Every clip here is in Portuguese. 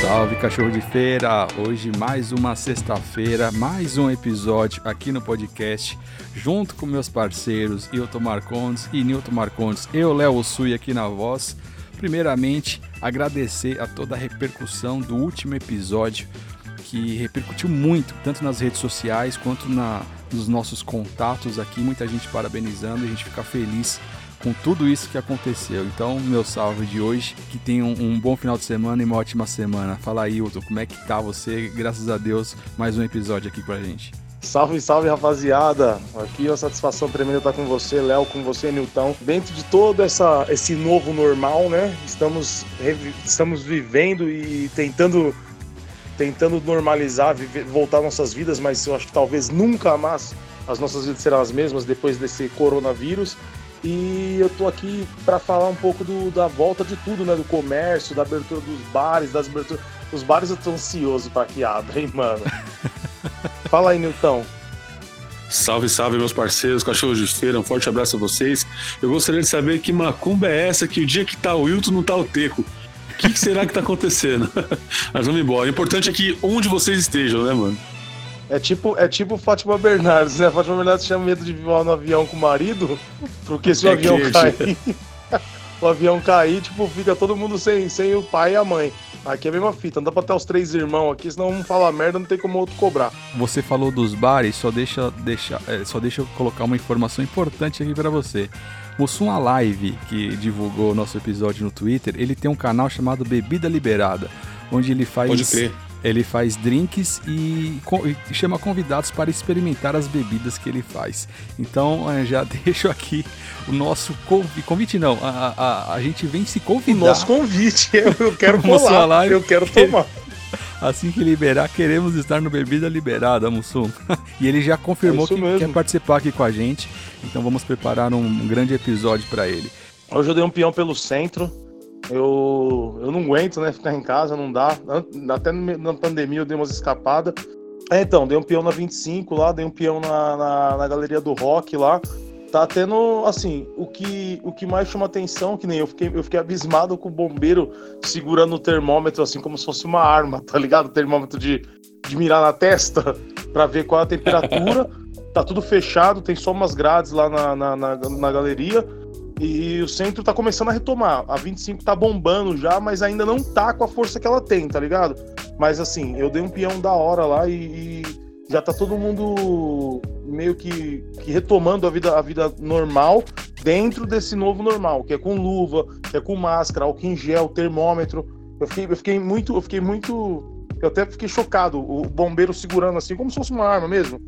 Salve cachorro de feira! Hoje mais uma sexta-feira, mais um episódio aqui no podcast, junto com meus parceiros Hilton Marcondes e Nilton Marcondes. Eu, Léo Ossui, aqui na voz. Primeiramente, agradecer a toda a repercussão do último episódio, que repercutiu muito, tanto nas redes sociais quanto na, nos nossos contatos aqui. Muita gente parabenizando, a gente fica feliz com tudo isso que aconteceu. Então, meu salve de hoje, que tenham um, um bom final de semana e uma ótima semana. Fala aí, Hilton, como é que tá você? Graças a Deus, mais um episódio aqui pra gente. Salve, salve, rapaziada! Aqui é uma satisfação tremenda estar com você, Léo, com você, Nilton. Dentro de todo essa, esse novo normal, né? Estamos, estamos vivendo e tentando, tentando normalizar, viver, voltar nossas vidas, mas eu acho que talvez nunca mais as nossas vidas serão as mesmas depois desse coronavírus. E eu tô aqui para falar um pouco do, da volta de tudo, né? Do comércio, da abertura dos bares, das aberturas. Os bares eu tô ansioso para que abrem, mano. Fala aí, Nilton. Salve, salve, meus parceiros, cachorros de feira, um forte abraço a vocês. Eu gostaria de saber que macumba é essa que o dia que tá o Wilton não tá o Teco. O que, que será que tá acontecendo? Mas vamos embora. O importante é que onde vocês estejam, né, mano? É tipo, é tipo Fátima Bernardes, né? Fátima Bernardes tinha medo de voar no avião com o marido, porque se o é avião quente. cair, o avião cair, tipo, fica todo mundo sem, sem o pai e a mãe. Aqui é a mesma fita, não dá pra ter os três irmãos aqui, senão um fala merda, não tem como outro cobrar. Você falou dos bares, só deixa, deixa, é, só deixa eu colocar uma informação importante aqui para você. O Sum Live, que divulgou o nosso episódio no Twitter, ele tem um canal chamado Bebida Liberada, onde ele faz Pode crer. Ele faz drinks e, e, chama convidados para experimentar as bebidas que ele faz. Então é, já deixo aqui o nosso convite. Convite não, a, a, a gente vem se convidar. O nosso convite, eu quero colar, live, eu quero tomar. Assim que liberar, queremos estar no Bebida Liberada, Mussum. e ele já confirmou é que mesmo. quer participar aqui com a gente. Então vamos preparar um, grande episódio para ele. Hoje eu dei um peão pelo centro eu, eu não aguento, né? Ficar em casa, não dá. Até na pandemia eu dei umas escapadas. É, então, dei um peão na 25 lá, dei um peão na, na, na, galeria do rock lá. Tá tendo, assim, o que, o que mais chama atenção, que nem eu fiquei, eu fiquei abismado com o bombeiro segurando o termômetro, assim, como se fosse uma arma, tá ligado? O termômetro de, de mirar na testa para ver qual é a temperatura. tá tudo fechado, tem só umas grades lá na, na, na, na galeria e o centro tá começando a retomar. A 25 tá bombando já, mas ainda não tá com a força que ela tem, tá ligado? Mas assim, eu dei um peão da hora lá e, e já tá todo mundo meio que, que, retomando a vida, a vida normal dentro desse novo normal, que é com luva, que é com máscara, álcool em gel, termômetro. Eu fiquei, eu fiquei muito, eu fiquei muito. Eu até fiquei chocado, o bombeiro segurando assim, como se fosse uma arma mesmo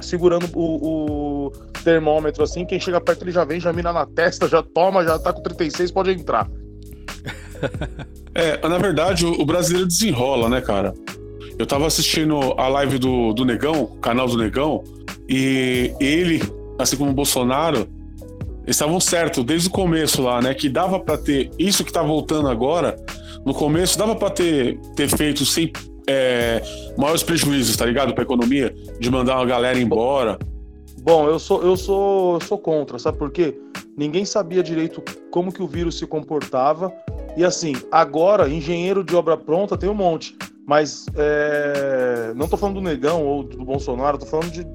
segurando o, o, termômetro assim, quem chega perto ele já vem, já mira na testa, já toma, já tá com 36, pode entrar. é, na verdade, o, o brasileiro desenrola, né, cara? Eu tava assistindo a live do, do Negão, canal do Negão, e ele, assim como o Bolsonaro, estavam certos desde o começo lá, né? Que dava para ter isso que tá voltando agora. No começo dava para ter, ter feito sem é, maiores prejuízos, tá ligado? Pra economia, de mandar uma galera embora. Bom, eu sou, eu sou, sou contra, sabe por quê? Ninguém sabia direito como que o vírus se comportava. E assim, agora, engenheiro de obra pronta tem um monte. Mas é, não tô falando do Negão ou do Bolsonaro, tô falando de,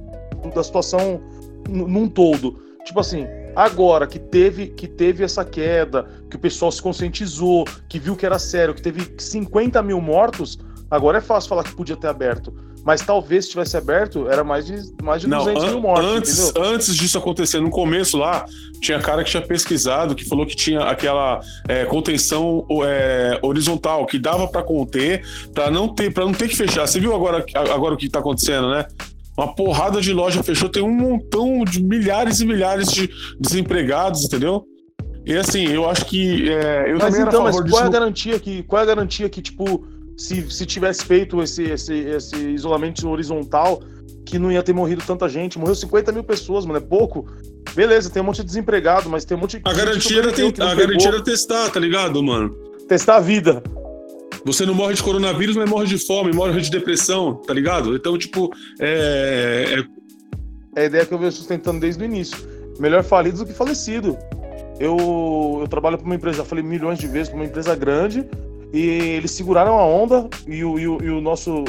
da situação num todo. Tipo assim, agora que teve, que teve essa queda, que o pessoal se conscientizou, que viu que era sério, que teve 50 mil mortos, Agora é fácil falar que podia ter aberto. Mas talvez se tivesse aberto, era mais de, mais de Não, 200 mil mortes. Antes, entendeu? antes disso acontecer, no começo lá, tinha cara que tinha pesquisado, que falou que tinha aquela é, contenção é, horizontal, que dava para conter, para não ter para não ter que fechar. Você viu agora, agora o que tá acontecendo, né? Uma porrada de loja fechou, tem um montão de milhares e milhares de desempregados, entendeu? E assim, eu acho que. É, eu mas também então, mas qual é a garantia que. Qual é a garantia que, tipo, se, se tivesse feito esse, esse, esse isolamento horizontal, que não ia ter morrido tanta gente. Morreu 50 mil pessoas, mano, é pouco. Beleza, tem um monte de desempregado, mas tem um monte de. A garantia, era, tem, a garantia era testar, tá ligado, mano? Testar a vida. Você não morre de coronavírus, mas morre de fome, morre de depressão, tá ligado? Então, tipo, é, é é a ideia que eu venho sustentando desde o início. Melhor falido do que falecido. Eu, eu trabalho para uma empresa, já falei milhões de vezes, para uma empresa grande, e eles seguraram a onda, e o, e o, e o nosso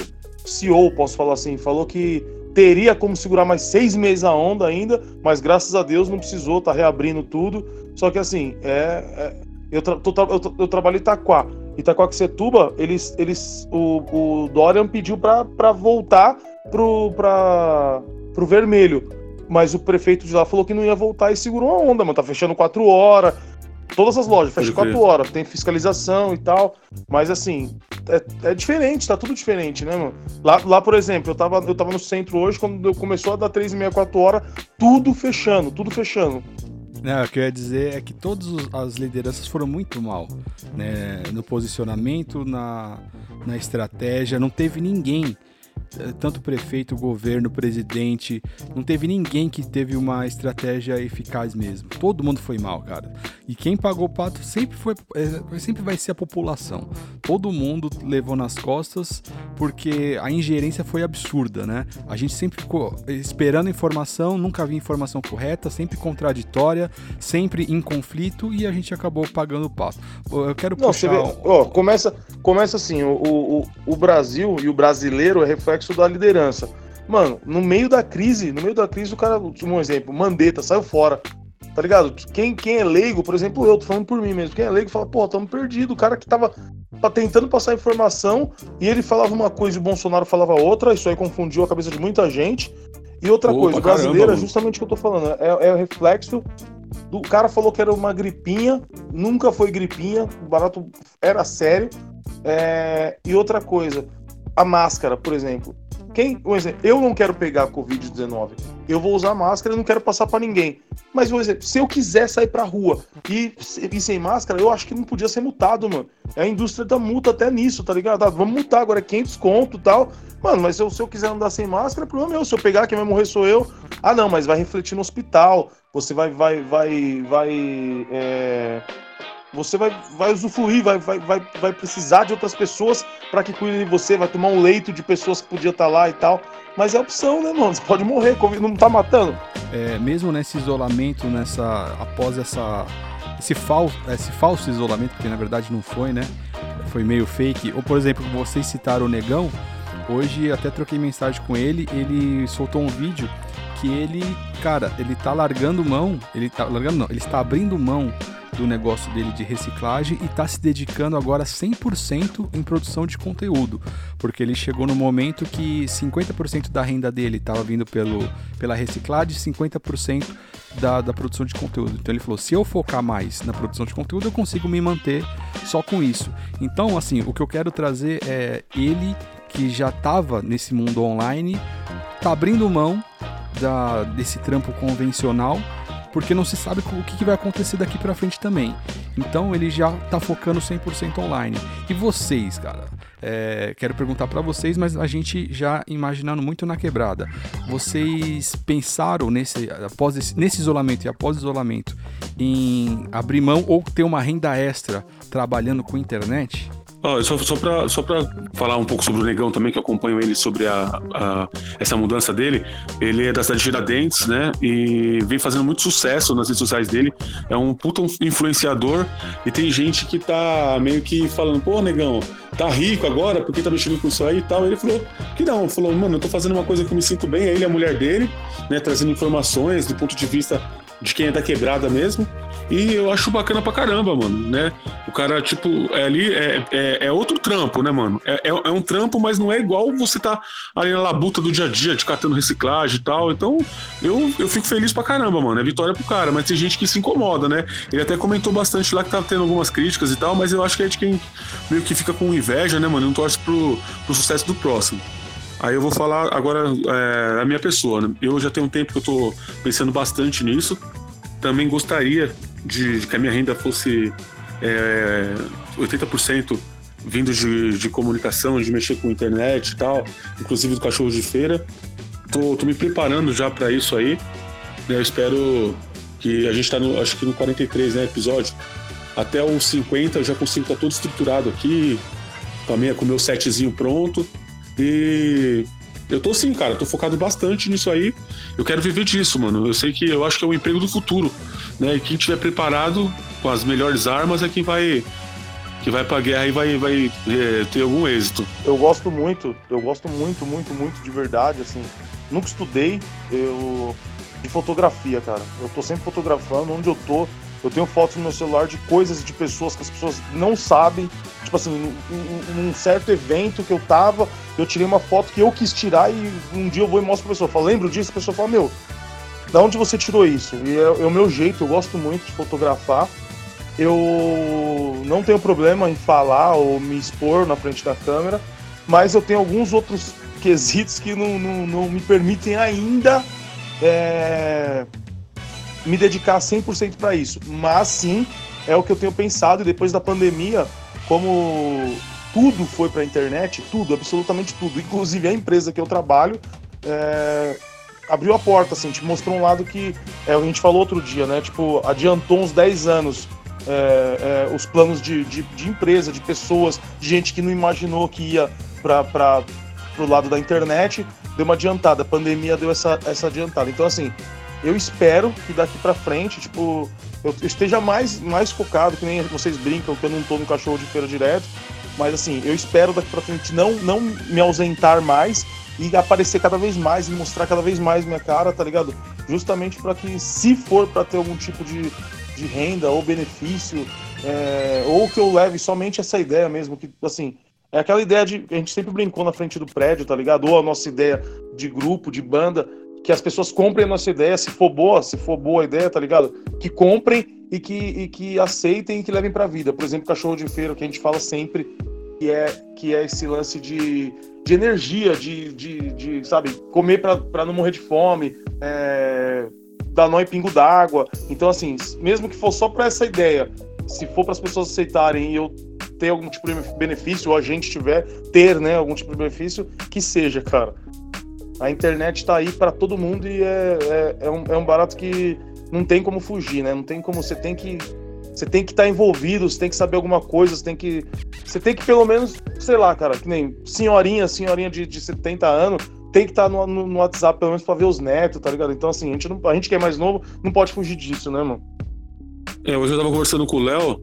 CEO, posso falar assim, falou que teria como segurar mais seis meses a onda ainda, mas graças a Deus não precisou, tá reabrindo tudo. Só que assim, é, é eu, tra eu, eu, trabalho em Itaquá. Itaquaquecetuba, eles, eles, o, o Dorian pediu para voltar pro, pra, pro vermelho. Mas o prefeito de lá falou que não ia voltar e segurou a onda, mano. Tá fechando quatro horas. Todas as lojas fecham quatro horas, tem fiscalização e tal. Mas assim, é, é, diferente, tá tudo diferente, né, mano? Lá, lá, por exemplo, eu tava, eu tava no centro hoje, quando começou a dar três e meia, quatro horas, tudo fechando, tudo fechando. Não, o que eu ia dizer é que todas as lideranças foram muito mal, né? No posicionamento, na, na estratégia, não teve ninguém tanto o prefeito, governo, presidente, não teve ninguém que teve uma estratégia eficaz mesmo. Todo mundo foi mal, cara. E quem pagou o pato sempre foi, eh, sempre vai ser a população. Todo mundo levou nas costas porque a ingerência foi absurda, né? A gente sempre ficou esperando informação, nunca havia informação correta, sempre contraditória, sempre em conflito e a gente acabou pagando o pato. Eu quero não, puxar... Vê, ó, começa, começa assim, o, o, o Brasil e o brasileiro é reflexo reflexo da liderança. Mano, no meio da crise, no meio da crise, o cara, um exemplo, Mandetta saiu fora. Tá ligado? Quem, quem é leigo, por exemplo, eu tô falando por mim mesmo. Quem é leigo fala, pô, tamo perdido. O cara que tava tentando passar informação e ele falava uma coisa e o Bolsonaro falava outra. Isso aí confundiu a cabeça de muita gente. E outra Opa, coisa, o brasileiro caramba, é justamente o que eu tô falando. É, é o reflexo do cara falou que era uma gripinha, nunca foi gripinha, o barato era sério. É, e outra coisa, a máscara, por exemplo. Quem, um exemplo, eu não quero pegar a Covid-19. Eu vou usar máscara e não quero passar para ninguém. Mas, um exemplo, se eu quiser sair pra rua e, sem máscara, eu acho que não podia ser multado, mano. A indústria dá multa até nisso, tá ligado? Ah, vamos multar agora, é 500 conto e tal. Mano, mas se eu, se eu quiser andar sem máscara, é problema meu. Se eu pegar, quem vai morrer sou eu. Ah, não, mas vai refletir no hospital. Você vai, vai, vai, vai. É você vai, vai usufruir, vai, vai, vai, vai precisar de outras pessoas para que cuidem de você, vai tomar um leito de pessoas que podia estar tá lá e tal. Mas é opção, né, mano? Você pode morrer, não tá matando. É, mesmo nesse isolamento, nessa. após essa. Esse falso, esse falso isolamento, porque na verdade não foi, né? Foi meio fake. Ou, por exemplo, vocês citaram o Negão. Hoje até troquei mensagem com ele, ele soltou um vídeo que ele, cara, ele tá largando mão, ele tá largando não, ele está abrindo mão do negócio dele de reciclagem e está se dedicando agora 100% em produção de conteúdo, porque ele chegou no momento que 50% da renda dele estava vindo pelo, pela reciclagem e 50% da, da produção de conteúdo. Então ele falou: se eu focar mais na produção de conteúdo, eu consigo me manter só com isso. Então, assim, o que eu quero trazer é ele que já estava nesse mundo online, tá abrindo mão da, desse trampo convencional porque não se sabe o que vai acontecer daqui para frente também. Então ele já tá focando 100% online. E vocês, cara? É, quero perguntar para vocês, mas a gente já imaginando muito na quebrada. Vocês pensaram nesse, após esse, nesse isolamento e após isolamento em abrir mão ou ter uma renda extra trabalhando com internet? Oh, só só para só falar um pouco sobre o Negão também, que eu acompanho ele sobre a, a, essa mudança dele. Ele é da cidade de né? E vem fazendo muito sucesso nas redes sociais dele. É um puta influenciador. E tem gente que tá meio que falando, pô, Negão, tá rico agora, por que tá mexendo com isso aí e tal? Ele falou que não, falou, mano, eu tô fazendo uma coisa que eu me sinto bem, é ele e a mulher dele, né? Trazendo informações do ponto de vista de quem é da quebrada mesmo. E eu acho bacana pra caramba, mano, né? O cara, tipo, é ali é, é, é outro trampo, né, mano? É, é, é, um trampo, mas não é igual você tá ali na labuta do dia a dia, de catando reciclagem e tal. Então, eu, eu fico feliz pra caramba, mano. É vitória pro cara, mas tem gente que se incomoda, né? Ele até comentou bastante lá que tá tendo algumas críticas e tal, mas eu acho que é de quem meio que fica com inveja, né, mano? Não torce pro, pro sucesso do próximo. Aí eu vou falar agora é, a minha pessoa, né? Eu já tenho um tempo que eu tô pensando bastante nisso. Também gostaria de, que a minha renda fosse é, 80% vindo de, de comunicação, de mexer com internet e tal, inclusive do cachorro de feira. Tô, tô me preparando já para isso aí. Né? Eu espero que a gente está no, acho que no 43, né, episódio. Até os 50 eu já consigo estar tá todo estruturado aqui, com, com o meu setzinho pronto. E Eu tô sim, cara, tô focado bastante nisso aí. Eu quero viver disso, mano. Eu sei que eu acho que é o emprego do futuro, né? E quem tiver preparado com as melhores armas é quem vai que vai pra guerra e vai, vai é, ter algum êxito. Eu gosto muito, eu gosto muito, muito, muito de verdade, assim. Nunca estudei eu, de fotografia, cara. Eu tô sempre fotografando, onde eu tô, eu tenho fotos no meu celular de coisas de pessoas que as pessoas não sabem. Tipo assim, num certo evento que eu tava, eu tirei uma foto que eu quis tirar e um dia eu vou e mostro pra pessoa. Eu falo, lembro disso? A pessoa fala, meu, da onde você tirou isso? E é, é o meu jeito, eu gosto muito de fotografar. Eu não tenho problema em falar ou me expor na frente da câmera, mas eu tenho alguns outros quesitos que não, não, não me permitem ainda é, me dedicar 100% para isso. Mas sim, é o que eu tenho pensado e depois da pandemia, como tudo foi para a internet, tudo, absolutamente tudo, inclusive a empresa que eu trabalho, é, abriu a porta, assim, te mostrou um lado que é, a gente falou outro dia, né? Tipo, adiantou uns 10 anos é, é, os planos de, de, de, empresa, de pessoas, de gente que não imaginou que ia para o lado da internet, deu uma adiantada. A pandemia deu essa, essa adiantada. Então, assim, eu espero que daqui para frente, tipo, eu esteja mais, mais focado, que nem vocês brincam, que eu não tô no cachorro de feira direto, mas assim, eu espero daqui para frente não, não me ausentar mais e aparecer cada vez mais e mostrar cada vez mais minha cara, tá ligado? Justamente para que, se for para ter algum tipo de, de renda ou benefício, é, ou que eu leve somente essa ideia mesmo, que assim, é aquela ideia de. A gente sempre brincou na frente do prédio, tá ligado? Ou a nossa ideia de grupo, de banda, que as pessoas comprem a nossa ideia, se for boa, se for boa a ideia, tá ligado? Que comprem e que, e que aceitem e que levem pra vida. Por exemplo, cachorro de feira, que a gente fala sempre, que é, que é esse lance de, de energia, de, de, de sabe, comer para não morrer de fome, é, dar nó em pingo d'água. Então, assim, mesmo que for só para essa ideia, se for para as pessoas aceitarem e eu ter algum tipo de benefício, ou a gente tiver, ter, né, algum tipo de benefício, que seja, cara. A internet está aí para todo mundo e é, é, é, um, é um barato que não tem como fugir, né? Não tem como, você tem que você tem que estar tá envolvido, você tem que saber alguma coisa, você tem que. Você tem que, pelo menos, sei lá, cara, que nem senhorinha, senhorinha de, de 70 anos, tem que estar tá no, no, no, WhatsApp, pelo menos, pra ver os netos, tá ligado? Então, assim, a gente, não, a gente que é mais novo não pode fugir disso, né, mano? É, hoje eu tava conversando com o Léo,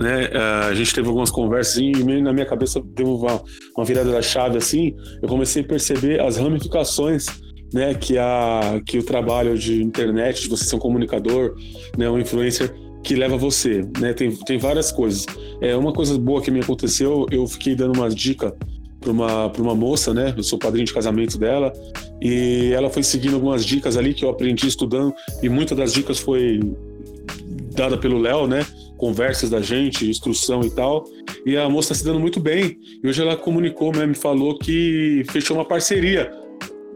né? É, a gente teve algumas conversas e na minha cabeça deu uma, uma virada da chave assim. Eu comecei a perceber as ramificações né, que, a, que o trabalho de internet, de você ser um comunicador, né, um influencer, que leva você, né? Tem, tem várias coisas. É uma coisa boa que me aconteceu, eu fiquei dando uma dica para uma, pra uma moça, né? Eu sou padrinho de casamento dela, e ela foi seguindo algumas dicas ali que eu aprendi estudando, e muitas das dicas foi dada pelo Léo, né? Conversas da gente, instrução e tal. E a moça está se dando muito bem. E hoje ela comunicou, né, me falou que fechou uma parceria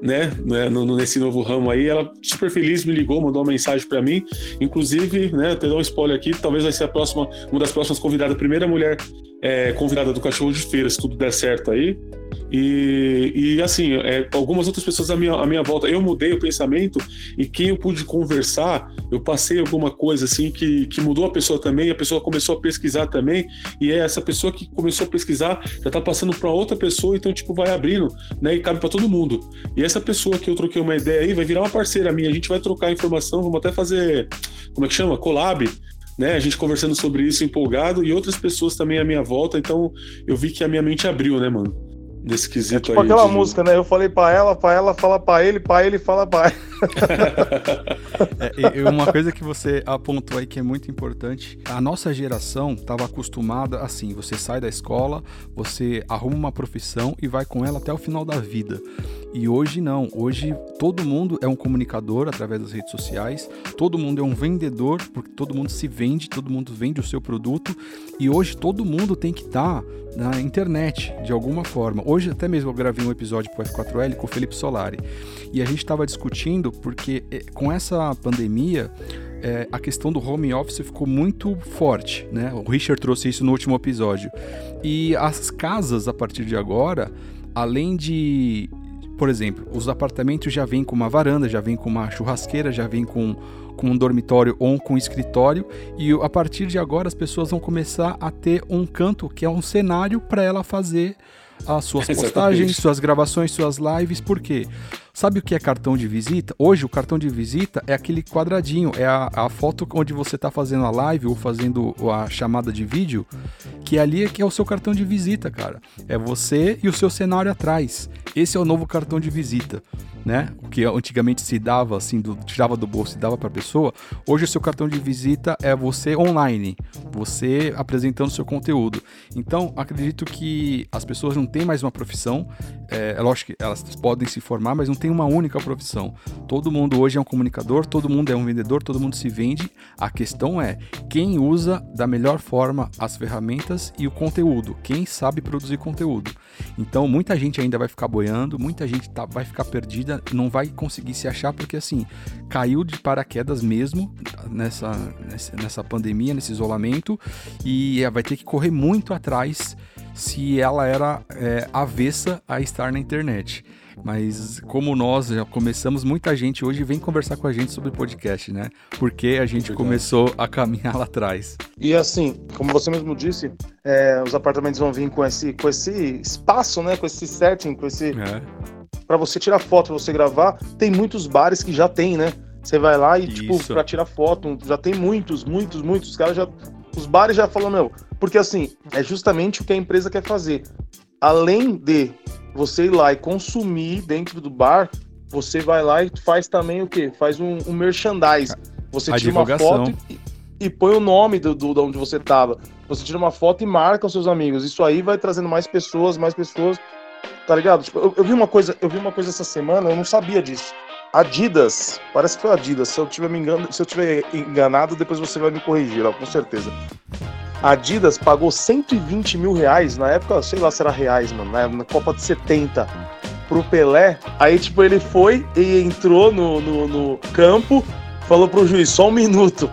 né, né nesse novo ramo aí. Ela super feliz me ligou, mandou uma mensagem para mim. Inclusive, né, até dar um spoiler aqui, talvez vai ser a próxima, uma das próximas convidadas, a primeira mulher é, convidada do Cachorro de Feira, se tudo der certo aí. E, e assim, é, algumas outras pessoas à minha, à minha volta, eu mudei o pensamento e quem eu pude conversar, eu passei alguma coisa assim que, que mudou a pessoa também, a pessoa começou a pesquisar também, e é essa pessoa que começou a pesquisar já tá passando para outra pessoa, então, tipo, vai abrindo, né, e cabe para todo mundo. E essa pessoa que eu troquei uma ideia aí vai virar uma parceira minha, a gente vai trocar informação, vamos até fazer, como é que chama? Collab, né? A gente conversando sobre isso empolgado e outras pessoas também à minha volta, então eu vi que a minha mente abriu, né, mano? Nesse quesito é tipo aí. aquela de... música, né? Eu falei pra ela, pra ela fala pra ele, pra ele fala pra é, e uma coisa que você apontou aí que é muito importante, a nossa geração estava acostumada assim, você sai da escola, você arruma uma profissão e vai com ela até o final da vida. E hoje não, hoje todo mundo é um comunicador através das redes sociais, todo mundo é um vendedor, porque todo mundo se vende, todo mundo vende o seu produto, e hoje todo mundo tem que estar tá na internet de alguma forma. Hoje até mesmo eu gravei um episódio para o F4L com o Felipe Solari, e a gente estava discutindo porque eh, com essa pandemia é, a questão do home office ficou muito forte, né? O Richard trouxe isso no último episódio. E as casas, a partir de agora, além de por exemplo, os apartamentos já vêm com uma varanda, já vêm com uma churrasqueira, já vêm com, com um dormitório ou com um escritório, e a partir de agora as pessoas vão começar a ter um canto que é um cenário para ela fazer as suas postagens, suas gravações, suas lives. Por quê? Sabe o que é cartão de visita? Hoje o cartão de visita é aquele quadradinho, é a, a foto onde você está fazendo a live ou fazendo a chamada de vídeo, que ali é que é o seu cartão de visita, cara. É você e o seu cenário atrás. Esse é o novo cartão de visita né? O que antigamente se dava assim, do, tirava do bolso e dava para a pessoa. Hoje o seu cartão de visita é você online, você apresentando seu conteúdo. Então acredito que as pessoas não têm mais uma profissão. É, é lógico que elas podem se formar, mas não tem uma única profissão. Todo mundo hoje é um comunicador, todo mundo é um vendedor, todo mundo se vende. A questão é quem usa da melhor forma as ferramentas e o conteúdo, quem sabe produzir conteúdo. Então muita gente ainda vai ficar boiando, muita gente tá, vai ficar perdida não vai conseguir se achar porque assim caiu de paraquedas mesmo nessa, nessa pandemia, nesse isolamento e vai ter que correr muito atrás se ela era é, avessa a estar na internet. Mas como nós já começamos, muita gente hoje vem conversar com a gente sobre podcast, né? Porque a gente começou a caminhar lá atrás. E assim, como você mesmo disse, é, os apartamentos vão vir com esse, com esse espaço, né? Com esse setting, com esse, é para você tirar foto, pra você gravar, tem muitos bares que já tem, né? Você vai lá e, tipo, Isso. tipo, pra tirar foto, já tem muitos, muitos, muitos. Os caras já. Os bares já falam, meu. Porque assim, é justamente o que a empresa quer fazer. Além de você ir lá e consumir dentro do bar, você vai lá e faz também o quê? Faz um, um merchandise. Você a tira uma foto e, e, põe o nome do, do, de onde você tava. Você tira uma foto e marca os seus amigos. Isso aí vai trazendo mais pessoas, mais pessoas Tá ligado? Tipo, eu, eu, vi uma coisa, eu vi uma coisa essa semana, eu não sabia disso. Adidas, parece que foi Adidas. Se eu tiver me engano, se eu tiver enganado, depois você vai me corrigir, com certeza. Adidas pagou 120 mil reais na época, sei lá se era reais, mano, na, Copa de 70 pro Pelé. Aí, tipo, ele foi e entrou no, no, no campo, falou pro juiz, só um minuto.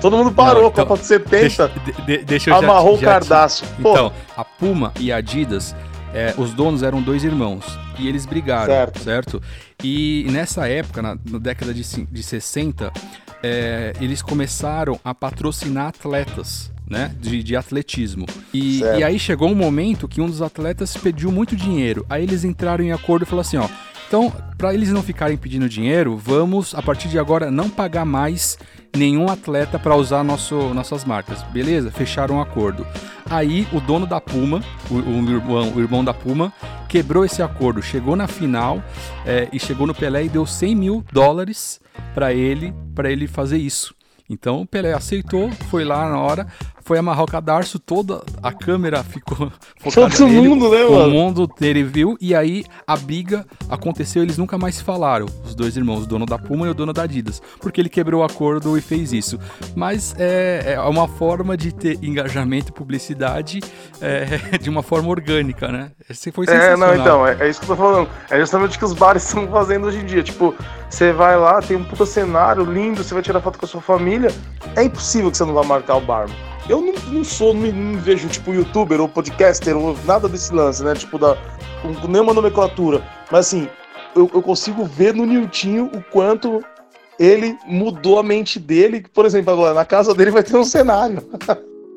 Todo mundo parou, Não, então, Copa de 70. Deixa, de, deixa eu amarrou já, o cardaço. Então, a Puma e a Adidas é, os donos eram dois irmãos e eles brigaram, certo? certo? E nessa época, na, na década de, de 60, é, eles começaram a patrocinar atletas. Né, de, de atletismo. E, e, aí chegou um momento que um dos atletas pediu muito dinheiro. Aí eles entraram em acordo e falaram assim: ó, então, para eles não ficarem pedindo dinheiro, vamos a partir de agora não pagar mais nenhum atleta para usar nosso, nossas marcas. Beleza? Fecharam um acordo. Aí o dono da Puma, o, o, irmão, o irmão, da Puma, quebrou esse acordo, chegou na final é, e chegou no Pelé e deu 100 mil dólares para ele, para ele fazer isso. Então o Pelé aceitou, foi lá na hora, foi amarrar o cadarço, toda a câmera ficou focada Todo nele, mundo, né, mano? O mundo dele viu, e aí a biga aconteceu, eles nunca mais se falaram, os dois irmãos, o dono da Puma e o dono da Adidas, porque ele quebrou o acordo e fez isso. Mas é, é uma forma de ter engajamento e publicidade é, de uma forma orgânica, né? Esse foi sensacional. É, não, então, é, é isso que eu tô falando. É justamente o que os bares estão fazendo hoje em dia. Tipo, você vai lá, tem um puta cenário lindo, você vai tirar foto com a sua família, é impossível que você não vá marcar o bar. Eu não, não sou, não, não, vejo, tipo, youtuber ou podcaster ou nada desse lance, né? Tipo, da, com nenhuma nomenclatura. Mas assim, eu, eu consigo ver no Niltinho o quanto ele mudou a mente dele. Por exemplo, agora, na casa dele vai ter um cenário.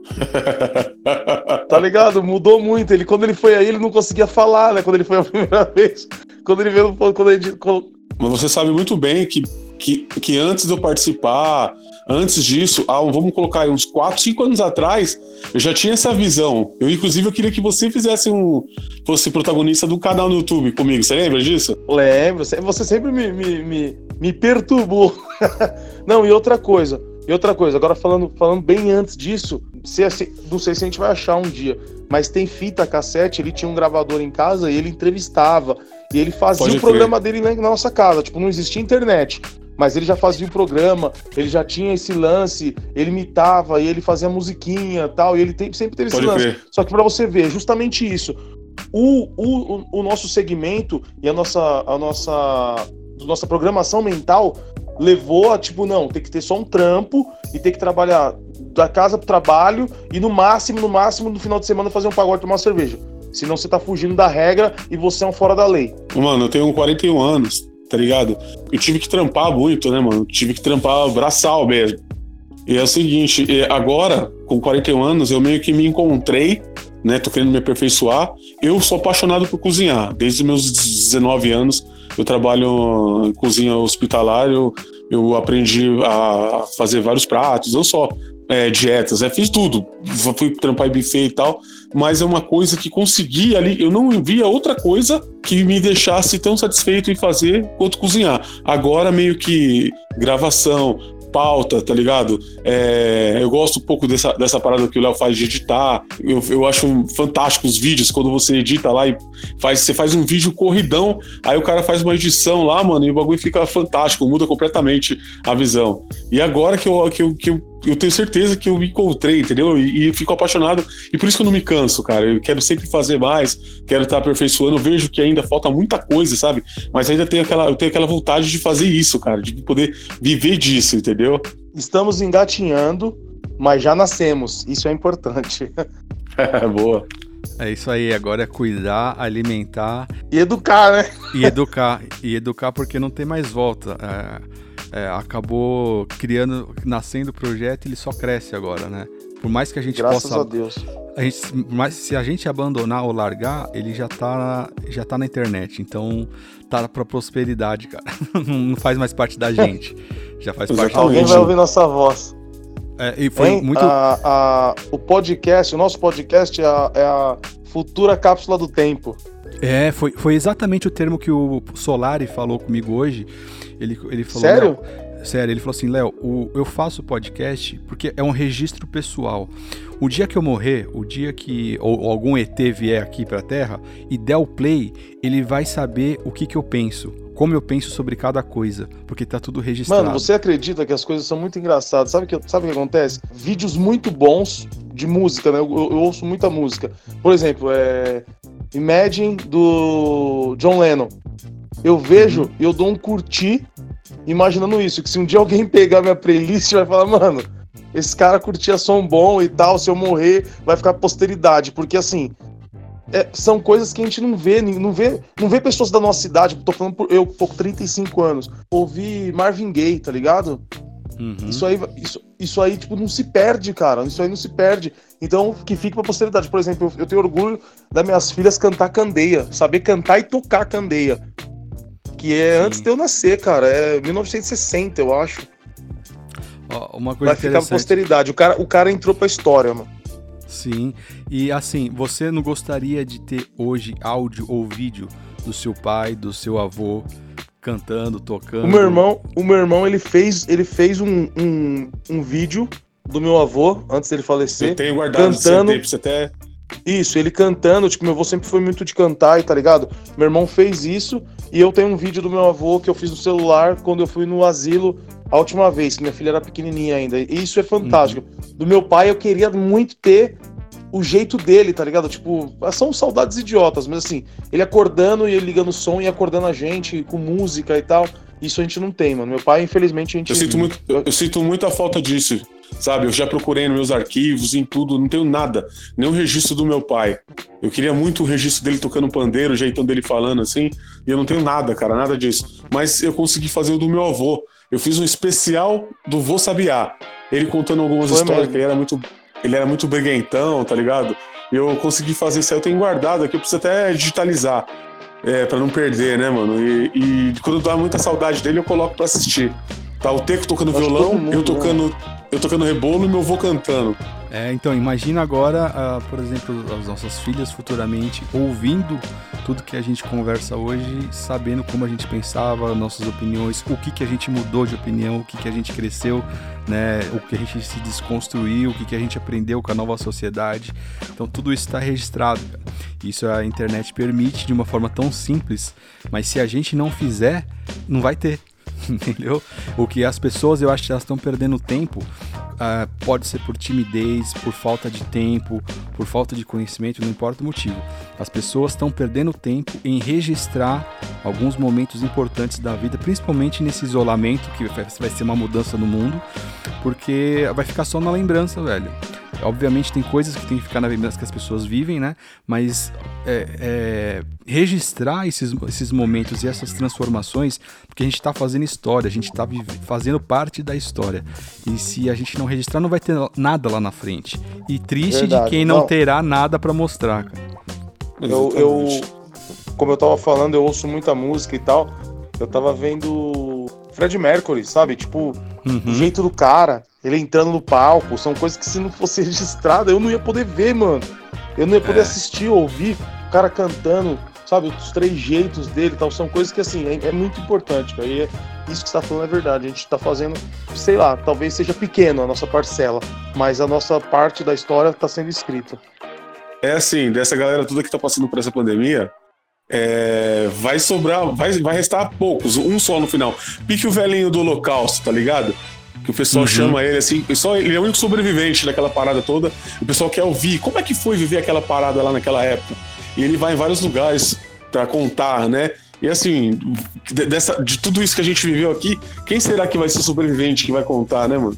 tá ligado? Mudou muito. Ele, quando ele foi aí, ele não conseguia falar, né? Quando ele foi a primeira vez. Quando ele veio. Quando ele, quando... Mas você sabe muito bem que, que, que antes de eu participar Antes disso, vamos colocar aí uns 4, 5 anos atrás, eu já tinha essa visão. Eu, inclusive, eu queria que você fizesse um. fosse protagonista do canal no YouTube comigo. Você lembra disso? Lembro. Você sempre me, me, me, me perturbou. Não, e outra coisa. E outra coisa, agora falando, falando bem antes disso, se, não sei se a gente vai achar um dia, mas tem fita cassete, ele tinha um gravador em casa e ele entrevistava. E ele fazia Pode o programa dele na nossa casa. Tipo, não existia internet mas ele já fazia o programa, ele já tinha esse lance, ele imitava e ele fazia musiquinha tal, e ele sempre teve Pode esse lance. Ver. Só que para você ver, justamente isso. O, o, o nosso segmento e a nossa, a nossa, nossa programação mental levou a, tipo, não, tem que ter só um trampo e tem que trabalhar da casa pro trabalho e no máximo, no máximo, no final de semana fazer um pagode tomar uma cerveja. Senão você tá fugindo da regra e você é um fora da lei. Mano, eu tenho 41 anos tá ligado? Eu tive que trampar muito, né, mano? Tive que trampar braçal mesmo. E é o seguinte, agora, com 41 anos, eu meio que me encontrei né? Tô querendo me aperfeiçoar. Eu sou apaixonado por cozinhar. Desde meus 19 anos eu trabalho em cozinha hospitalar, eu, eu aprendi a fazer vários pratos, não só é, dietas, é, fiz tudo. Fui trampar em buffet e tal, mas é uma coisa que consegui ali, eu não via outra coisa que me deixasse tão satisfeito em fazer quanto cozinhar. Agora, meio que gravação, pauta, tá ligado? É, eu gosto um pouco dessa, dessa parada que o Léo faz de editar. Eu, eu acho fantástico os vídeos quando você edita lá e faz, você faz um vídeo corridão, aí o cara faz uma edição lá, mano, e o bagulho fica fantástico, muda completamente a visão. E agora que eu, que eu, que eu eu tenho certeza que eu me encontrei, entendeu? E, e, fico apaixonado. E por isso que eu não me canso, cara. Eu quero sempre fazer mais, quero estar aperfeiçoando. Eu vejo que ainda falta muita coisa, sabe? Mas ainda tenho aquela, eu tenho aquela vontade de fazer isso, cara, de poder viver disso, entendeu? Estamos engatinhando, mas já nascemos. Isso é importante. É, boa. É isso aí, agora é cuidar, alimentar. E educar, né? E educar. E educar porque não tem mais volta. É é, acabou criando, nascendo o projeto, ele só cresce agora, né? Por mais que a gente Graças possa. a Deus. A gente, mas se a gente abandonar ou largar, ele já tá, já tá na internet. Então tá pra prosperidade, cara. Não faz mais parte da gente. Já faz parte Alguém vai ouvir nossa voz. É, e foi hein? muito. A, a, o podcast, o nosso podcast é a, é a futura cápsula do tempo. É, foi, foi exatamente o termo que o Solari falou comigo hoje. Ele, ele falou. Sério? Sério, ele falou assim, Léo, eu faço podcast porque é um registro pessoal. O dia que eu morrer, o dia que ou, ou algum ET vier aqui para a Terra e der o play, ele vai saber o que, que eu penso, como eu penso sobre cada coisa, porque tá tudo registrado. Mano, você acredita que as coisas são muito engraçadas? Sabe que sabe o que acontece? Vídeos muito bons de música, né? Eu, eu, eu ouço muita música. Por exemplo, é Imagine do John Lennon. Eu vejo e eu dou um curtir imaginando isso, que se um dia alguém pegar minha playlist vai falar, mano, esse cara curtia som bom e tal, se eu morrer vai ficar posteridade, porque assim, é, são coisas que a gente não vê, não vê, não vê pessoas da nossa idade, tô falando por eu, tô com 35 anos, ouvi Marvin Gaye, tá ligado? Uhum. Isso aí, isso, isso aí, tipo, não se perde, cara. Isso aí não se perde. Então, que fique pra posteridade. Por exemplo, eu, eu tenho orgulho das minhas filhas cantar candeia, saber cantar e tocar candeia. Que é Sim. antes de eu nascer, cara. É 1960, eu acho. Ó, uma coisa Vai ficar pra posteridade. O cara, o cara entrou pra história, mano. Sim. E assim, você não gostaria de ter hoje áudio ou vídeo do seu pai, do seu avô cantando, tocando? O meu irmão, o meu irmão ele fez, ele fez um, um, um vídeo do meu avô antes dele falecer. Eu tenho guardado cantando. Você até isso, ele cantando, tipo, meu avô sempre foi muito de cantar, tá ligado? Meu irmão fez isso e eu tenho um vídeo do meu avô que eu fiz no celular quando eu fui no asilo a última vez, que minha filha era pequenininha ainda. E isso é fantástico. Uhum. Do meu pai eu queria muito ter o jeito dele, tá ligado? Tipo, são saudades idiotas, mas assim, ele acordando e ele ligando o som e acordando a gente com música e tal. Isso a gente não tem, mano. Meu pai, infelizmente, a gente. Eu sinto, muito, eu, sinto muita falta disso sabe? Eu já procurei nos meus arquivos, em tudo, não tenho nada, nem o registro do meu pai. Eu queria muito o registro dele tocando pandeiro, o jeitão dele falando assim, e eu não tenho nada, cara, nada disso. Mas eu consegui fazer o do meu avô. Eu fiz um especial do Vô Sabiá. Ele contando algumas Foi histórias, mesmo. que ele era muito, ele era muito briguentão, tá ligado? Eu consegui fazer isso aí, eu tenho guardado aqui, eu preciso até digitalizar. É, pra não perder, né, mano? E, e quando dá muita saudade dele, eu coloco pra assistir. Tá o Teco tocando Acho violão, mundo, eu tocando, né? Eu tocando rebolo e meu avô cantando. É, então imagina agora, uh, por exemplo, as nossas filhas futuramente ouvindo tudo que a gente conversa hoje, sabendo como a gente pensava, nossas opiniões, o que que a gente mudou de opinião, o que que a gente cresceu, né, o que a gente se desconstruiu, o que que a gente aprendeu com a nova sociedade. Então tudo isso está registrado. Isso a internet permite de uma forma tão simples, mas se a gente não fizer, não vai ter. entendeu? O que as pessoas, eu acho que elas estão perdendo tempo, uh, pode ser por timidez, por falta de tempo, por falta de conhecimento, não importa o motivo. As pessoas estão perdendo tempo em registrar alguns momentos importantes da vida, principalmente nesse isolamento, que vai ser uma mudança no mundo, porque vai ficar só na lembrança, velho. Obviamente tem coisas que tem que ficar na vida que as pessoas vivem, né? Mas é, é, registrar esses, esses momentos e essas transformações, porque a gente está fazendo história, a gente está fazendo parte da história. E se a gente não registrar, não vai ter nada lá na frente. E triste Verdade. de quem não, não. terá nada para mostrar, cara. Eu, eu, como eu tava falando, eu ouço muita música e tal. Eu tava vendo Fred Mercury, sabe? Tipo, uhum. o jeito do cara, ele entrando no palco, são coisas que se não fosse registrado, eu não ia poder ver, mano. Eu não ia poder é. assistir, ouvir o cara cantando, sabe? Os três jeitos dele tal. São coisas que, assim, é, é muito importante, cara. E é, isso que você tá falando é verdade. A gente tá fazendo, sei lá, talvez seja pequeno a nossa parcela, mas a nossa parte da história tá sendo escrita. É assim, dessa galera toda que tá passando por essa pandemia, é, vai sobrar, vai, vai restar poucos, um só no final. Pique o velhinho do Holocausto, tá ligado? Que o pessoal uhum. chama ele assim, só, ele é o único sobrevivente daquela parada toda. O pessoal quer ouvir como é que foi viver aquela parada lá naquela época. E ele vai em vários lugares para contar, né? E assim, dessa, de tudo isso que a gente viveu aqui, quem será que vai ser sobrevivente que vai contar, né, mano?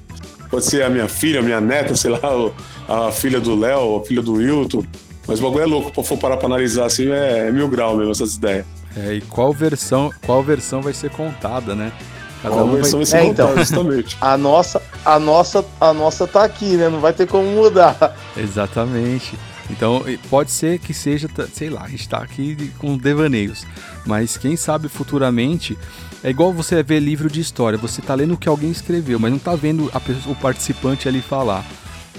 Pode ser a minha filha, a minha neta, sei lá, a filha do Léo, a filha do Wilton. Mas o bagulho é louco, se for parar pra analisar assim, é, é mil grau mesmo essas ideias. É, e qual versão, qual versão vai ser contada, né? Cada qual um versão vai, vai ser é, contada, então, justamente. A nossa, a, nossa, a nossa tá aqui, né? Não vai ter como mudar. Exatamente. Então, pode ser que seja, sei lá, a gente tá aqui com devaneios. Mas quem sabe futuramente. É igual você ver livro de história. Você tá lendo o que alguém escreveu, mas não tá vendo a, o participante ali falar.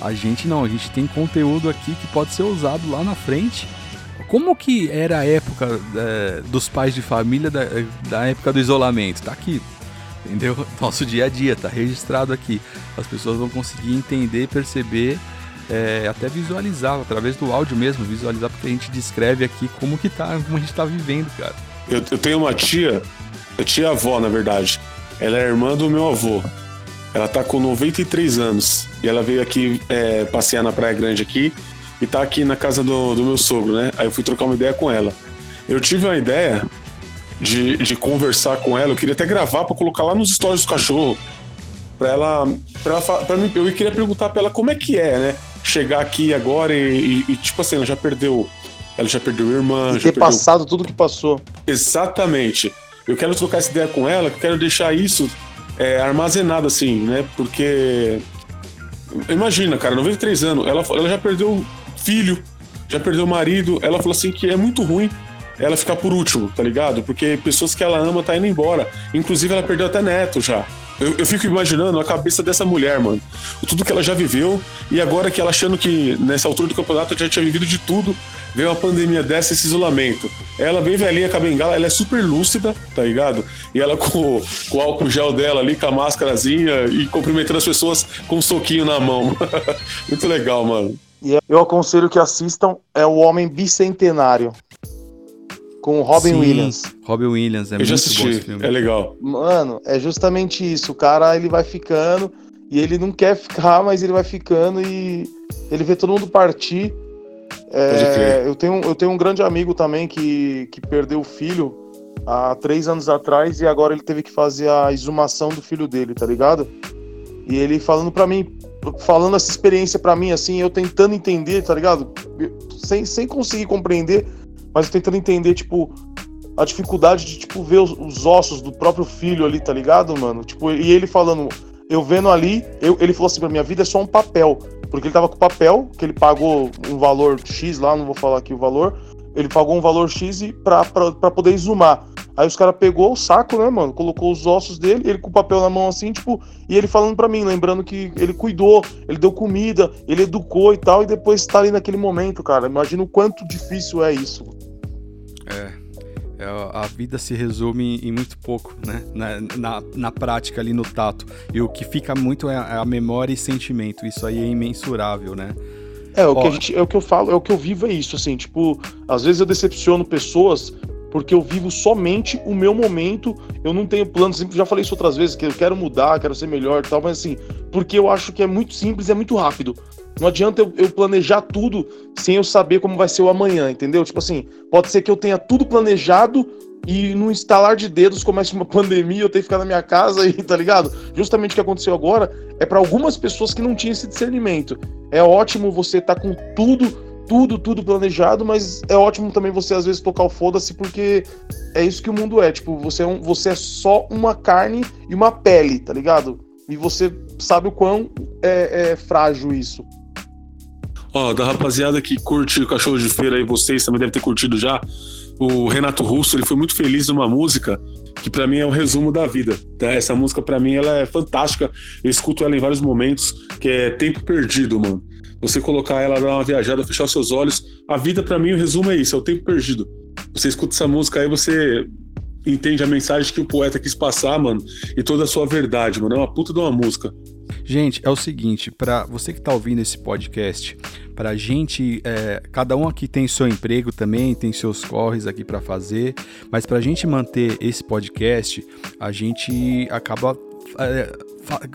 A gente não, a gente tem conteúdo aqui que pode ser usado lá na frente. Como que era a época é, dos pais de família da, da época do isolamento? Tá aqui, entendeu? Nosso dia a dia tá registrado aqui. As pessoas vão conseguir entender, perceber, é, até visualizar através do áudio mesmo, visualizar porque a gente descreve aqui como que tá, como a gente tá vivendo, cara. Eu, eu tenho uma tia, tia avó na verdade. Ela é irmã do meu avô. Ela tá com 93 anos e ela veio aqui é, passear na Praia Grande aqui e tá aqui na casa do, do meu sogro, né? Aí eu fui trocar uma ideia com ela. Eu tive uma ideia de, de conversar com ela, eu queria até gravar para colocar lá nos stories do cachorro. Pra ela. Pra ela pra mim, eu queria perguntar pra ela como é que é, né? Chegar aqui agora e, e, e tipo assim, ela já perdeu. Ela já perdeu irmã. E ter perdeu... passado tudo que passou. Exatamente. Eu quero trocar essa ideia com ela, quero deixar isso é, armazenado assim, né? Porque. Imagina, cara, 93 anos, ela, ela já perdeu filho, já perdeu marido. Ela falou assim que é muito ruim ela ficar por último, tá ligado? Porque pessoas que ela ama tá indo embora. Inclusive, ela perdeu até neto já. Eu, eu, fico imaginando a cabeça dessa mulher, mano. Tudo que ela já viveu e agora que ela achando que nessa altura do campeonato já tinha vivido de tudo, veio uma pandemia dessa, esse isolamento. Ela bem velhinha com a bengala, ela é super lúcida, tá ligado? E ela com, com o álcool gel dela ali, com a máscarazinha e cumprimentando as pessoas com um soquinho na mão. Muito legal, mano. E eu aconselho que assistam é o Homem Bicentenário com o Robin Sim, Williams. Robin Williams, é Eu muito já assisti, é legal. Mano, é justamente isso. O cara, ele vai ficando e ele não quer ficar, mas ele vai ficando e ele vê todo mundo partir. É, eu, tenho, eu tenho um grande amigo também que, que perdeu o filho há três anos atrás e agora ele teve que fazer a exumação do filho dele, tá ligado? E ele falando para mim, falando essa experiência para mim, assim, eu tentando entender, tá ligado? Sem, sem conseguir compreender mas tentando entender, tipo, a dificuldade de, tipo, ver os, os, ossos do próprio filho ali, tá ligado, mano? Tipo, e ele falando, eu vendo ali, eu, ele falou assim pra minha vida é só um papel. Porque ele tava com papel, que ele pagou um valor X lá, não vou falar aqui o valor. Ele pagou um valor X pra, pra, pra poder exumar. Aí os caras pegou o saco, né, mano? Colocou os ossos dele, ele com o papel na mão assim, tipo, e ele falando para mim, lembrando que ele cuidou, ele deu comida, ele educou e tal, e depois tá ali naquele momento, cara. Imagina o quanto difícil é isso. É. é a vida se resume em muito pouco, né? Na, na, na, prática ali no tato. E o que fica muito é a memória e sentimento. Isso aí é imensurável, né? É, o, que, a gente, é o que eu falo, é o que eu vivo é isso, assim, tipo, às vezes eu decepciono pessoas porque eu vivo somente o meu momento, eu não tenho planos, sempre já falei isso outras vezes, que eu quero mudar, quero ser melhor e tal, mas assim, porque eu acho que é muito simples, é muito rápido. Não adianta eu, eu, planejar tudo sem eu saber como vai ser o amanhã, entendeu? Tipo assim, pode ser que eu tenha tudo planejado e no instalar de dedos começa uma pandemia, eu tenho que ficar na minha casa e tá ligado? Justamente o que aconteceu agora é para algumas pessoas que não tinham esse discernimento. É ótimo você estar tá com tudo, tudo, tudo planejado, mas é ótimo também você às vezes tocar o foda-se porque é isso que o mundo é, tipo, você é, um, você é só uma carne e uma pele, tá ligado? E você sabe o quão é, é frágil isso. Ó, da rapaziada que curte o Cachorro de Feira aí, vocês também devem ter curtido já. O Renato Russo, ele foi muito feliz numa música que para mim é o resumo da vida. Tá? Essa música para mim ela é fantástica. Eu escuto ela em vários momentos, que é Tempo Perdido, mano. Você colocar ela, dar uma viajada, fechar seus olhos. A vida para mim o resumo é isso, é o tempo perdido. Você escuta essa música aí, você entende a mensagem que o poeta quis passar, mano, e toda a sua verdade, mano. É uma puta de uma música. Gente, é o seguinte, para você que está ouvindo esse podcast, para a gente, é, cada um aqui tem seu emprego também, tem seus corres aqui para fazer, mas para a gente manter esse podcast, a gente acaba é,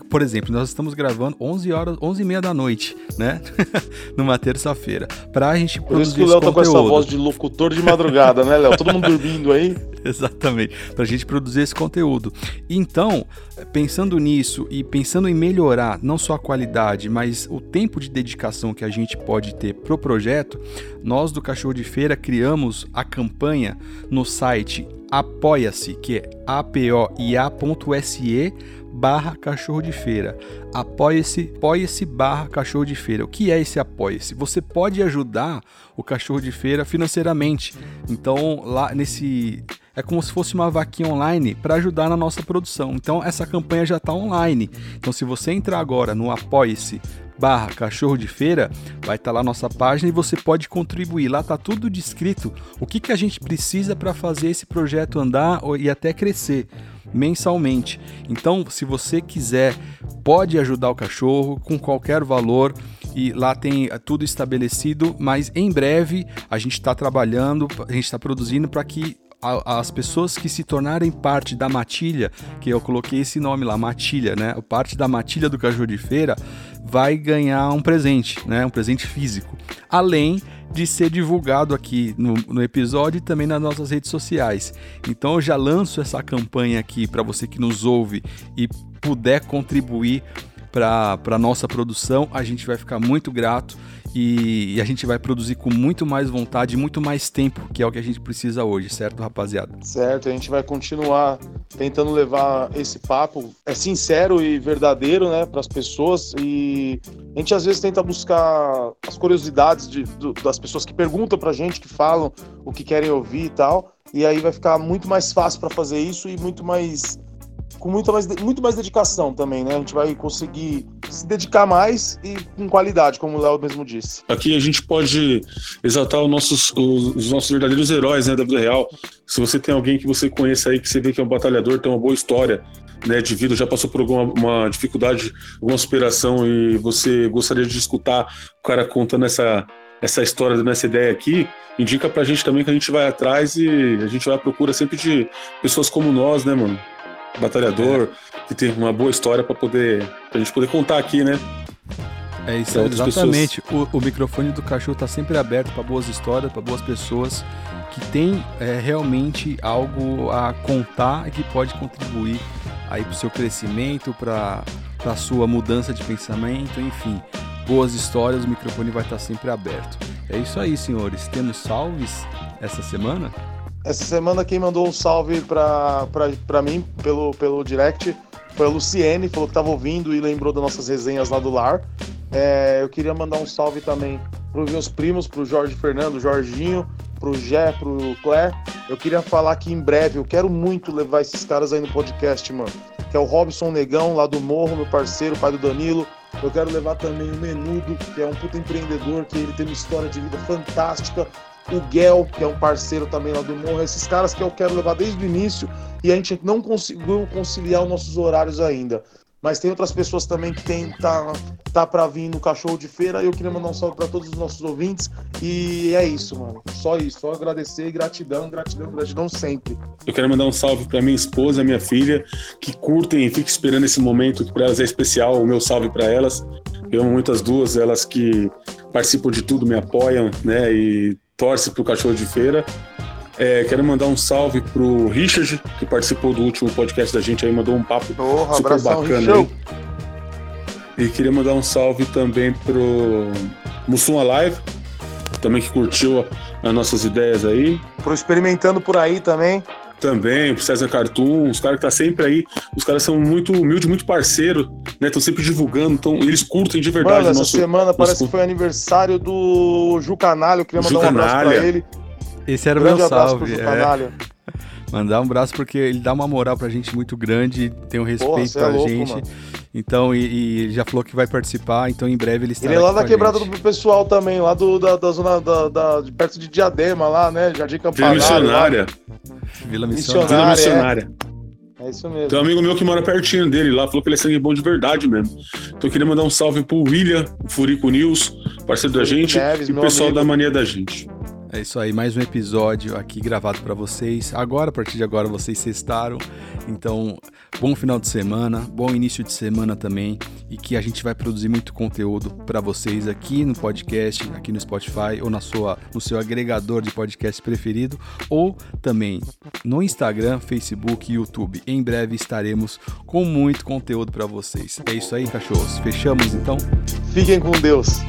por exemplo, nós estamos gravando 11 horas, 11 e meia da noite, né? Numa terça-feira. Pra gente Por isso que o Léo tá com essa voz de locutor de madrugada, né, Léo? Todo mundo dormindo aí. Exatamente. Pra gente produzir esse conteúdo. Então, pensando nisso e pensando em melhorar não só a qualidade, mas o tempo de dedicação que a gente pode ter pro projeto, nós do Cachorro de Feira criamos a campanha no site apoia-se, que é apoia.se barra cachorro de feira. Apoie-se, apoie-se barra cachorro de feira. O que é esse apoie-se? Você pode ajudar o cachorro de feira financeiramente. Então, lá nesse é como se fosse uma vaquinha online para ajudar na nossa produção. Então essa campanha já está online. Então se você entrar agora no apoie-se barra cachorro de feira, vai estar tá lá nossa página e você pode contribuir. Lá está tudo descrito o que, que a gente precisa para fazer esse projeto andar e até crescer mensalmente. Então, se você quiser, pode ajudar o cachorro com qualquer valor e lá tem tudo estabelecido, mas em breve a gente está trabalhando, a gente está produzindo para que as pessoas que se tornarem parte da matilha, que eu coloquei esse nome lá, matilha, né? Parte da matilha do cachorro de feira vai ganhar um presente, né? Um presente físico. Além de ser divulgado aqui no, no, episódio e também nas nossas redes sociais. Então eu já lanço essa campanha aqui para você que nos ouve e puder contribuir para a nossa produção, a gente vai ficar muito grato e, e, a gente vai produzir com muito mais vontade e muito mais tempo, que é o que a gente precisa hoje, certo, rapaziada? Certo, a gente vai continuar tentando levar esse papo, é sincero e verdadeiro, né, para as pessoas e a gente às vezes tenta buscar as curiosidades de, do, das pessoas que perguntam para a gente, que falam o que querem ouvir e tal, e aí vai ficar muito mais fácil para fazer isso e muito mais com muito mais, muito mais dedicação também, né? A gente vai conseguir se dedicar mais e com qualidade, como o Léo mesmo disse. Aqui a gente pode exaltar os nossos, os, os, nossos verdadeiros heróis né, da vida real. Se você tem alguém que você conheça aí, que você vê que é um batalhador, tem uma boa história né, de vida, já passou por alguma uma dificuldade, alguma superação e você gostaria de escutar o cara contando essa, essa história, nessa ideia aqui, indica pra gente também que a gente vai atrás e a gente vai à procura sempre de pessoas como nós, né, mano? Batalhador, que tem uma boa história para poder pra gente poder contar aqui, né? É isso, exatamente. O, o, microfone do cachorro está sempre aberto para boas histórias, para boas pessoas que têm é, realmente algo a contar e que pode contribuir aí para o seu crescimento, para a sua mudança de pensamento, enfim. Boas histórias, o microfone vai estar tá sempre aberto. É isso aí, senhores. Temos salves essa semana? Essa semana quem mandou um salve pra, pra, pra mim pelo, pelo direct foi a Luciene, falou que tava ouvindo e lembrou das nossas resenhas lá do lar. É, eu queria mandar um salve também pros meus primos, pro Jorge Fernando, Jorginho, pro Gé, pro Clé. Eu queria falar que em breve eu quero muito levar esses caras aí no podcast, mano. Que é o Robson Negão, lá do Morro, meu parceiro, pai do Danilo. Eu quero levar também o Menudo, que é um puta empreendedor, que ele tem uma história de vida fantástica o Gel, que é um parceiro também lá do Morro, esses caras que eu quero levar desde o início e a gente não conseguiu conciliar os nossos horários ainda. Mas tem outras pessoas também que tem tá, tá para vir no cachorro de feira. E eu queria mandar um salve para todos os nossos ouvintes. E é isso, mano. Só isso. Só agradecer gratidão, gratidão, gratidão sempre. Eu quero mandar um salve para minha esposa, minha filha, que curtem e fiquem esperando esse momento que para elas é especial. O meu salve para elas. Eu amo muito as duas, elas que participam de tudo, me apoiam, né? E torce pro cachorro de feira. É, quero mandar um salve pro Richard, que participou do último podcast da gente aí, mandou um papo Porra, super abração, bacana aí. E queria mandar um salve também pro Mussum Alive, também que curtiu as nossas ideias aí. Pro Experimentando por aí também. Também, pro César Cartoon, os caras que tá sempre aí. Os caras são muito humildes, muito parceiro, né? Estão sempre divulgando, então eles curtem de verdade Mano, essa nosso. semana parece nosso- que foi aniversário do Ju Canalha. Eu queria mandar Ju um abraço Canalha. pra ele. Esse era o Grande meu abraço salve. pro Ju é. Mandar um abraço porque ele dá uma moral pra gente muito grande, tem um respeito cê é pra louco, gente. mano. Então, e, e ele já falou que vai participar, então em breve ele estará Ele é lá aqui da quebrada gente. do pessoal também, lá do, da, da zona da, da- de perto de Diadema, lá, né? Jardim Vila Campanário. lá. Missionária. Vila Missionária. Vila é. Missionária. É isso mesmo. Tem um amigo meu que mora pertinho dele lá, falou que ele é sangue bom de verdade mesmo. Então eu queria mandar um salve pro William, o Furico News, parceiro da gente, Neves, e o pessoal amigo. da Mania da Gente. É isso aí, mais um episódio aqui gravado pra vocês. Agora, a partir de agora, vocês sextaram. Então, bom final de semana, bom início de semana também. E que a gente vai produzir muito conteúdo pra vocês aqui no podcast, aqui no Spotify ou na sua, no seu agregador de podcast preferido. Ou também no Instagram, Facebook e YouTube. Em breve estaremos com muito conteúdo pra vocês. É isso aí, cachorros. Fechamos então? Fiquem com Deus.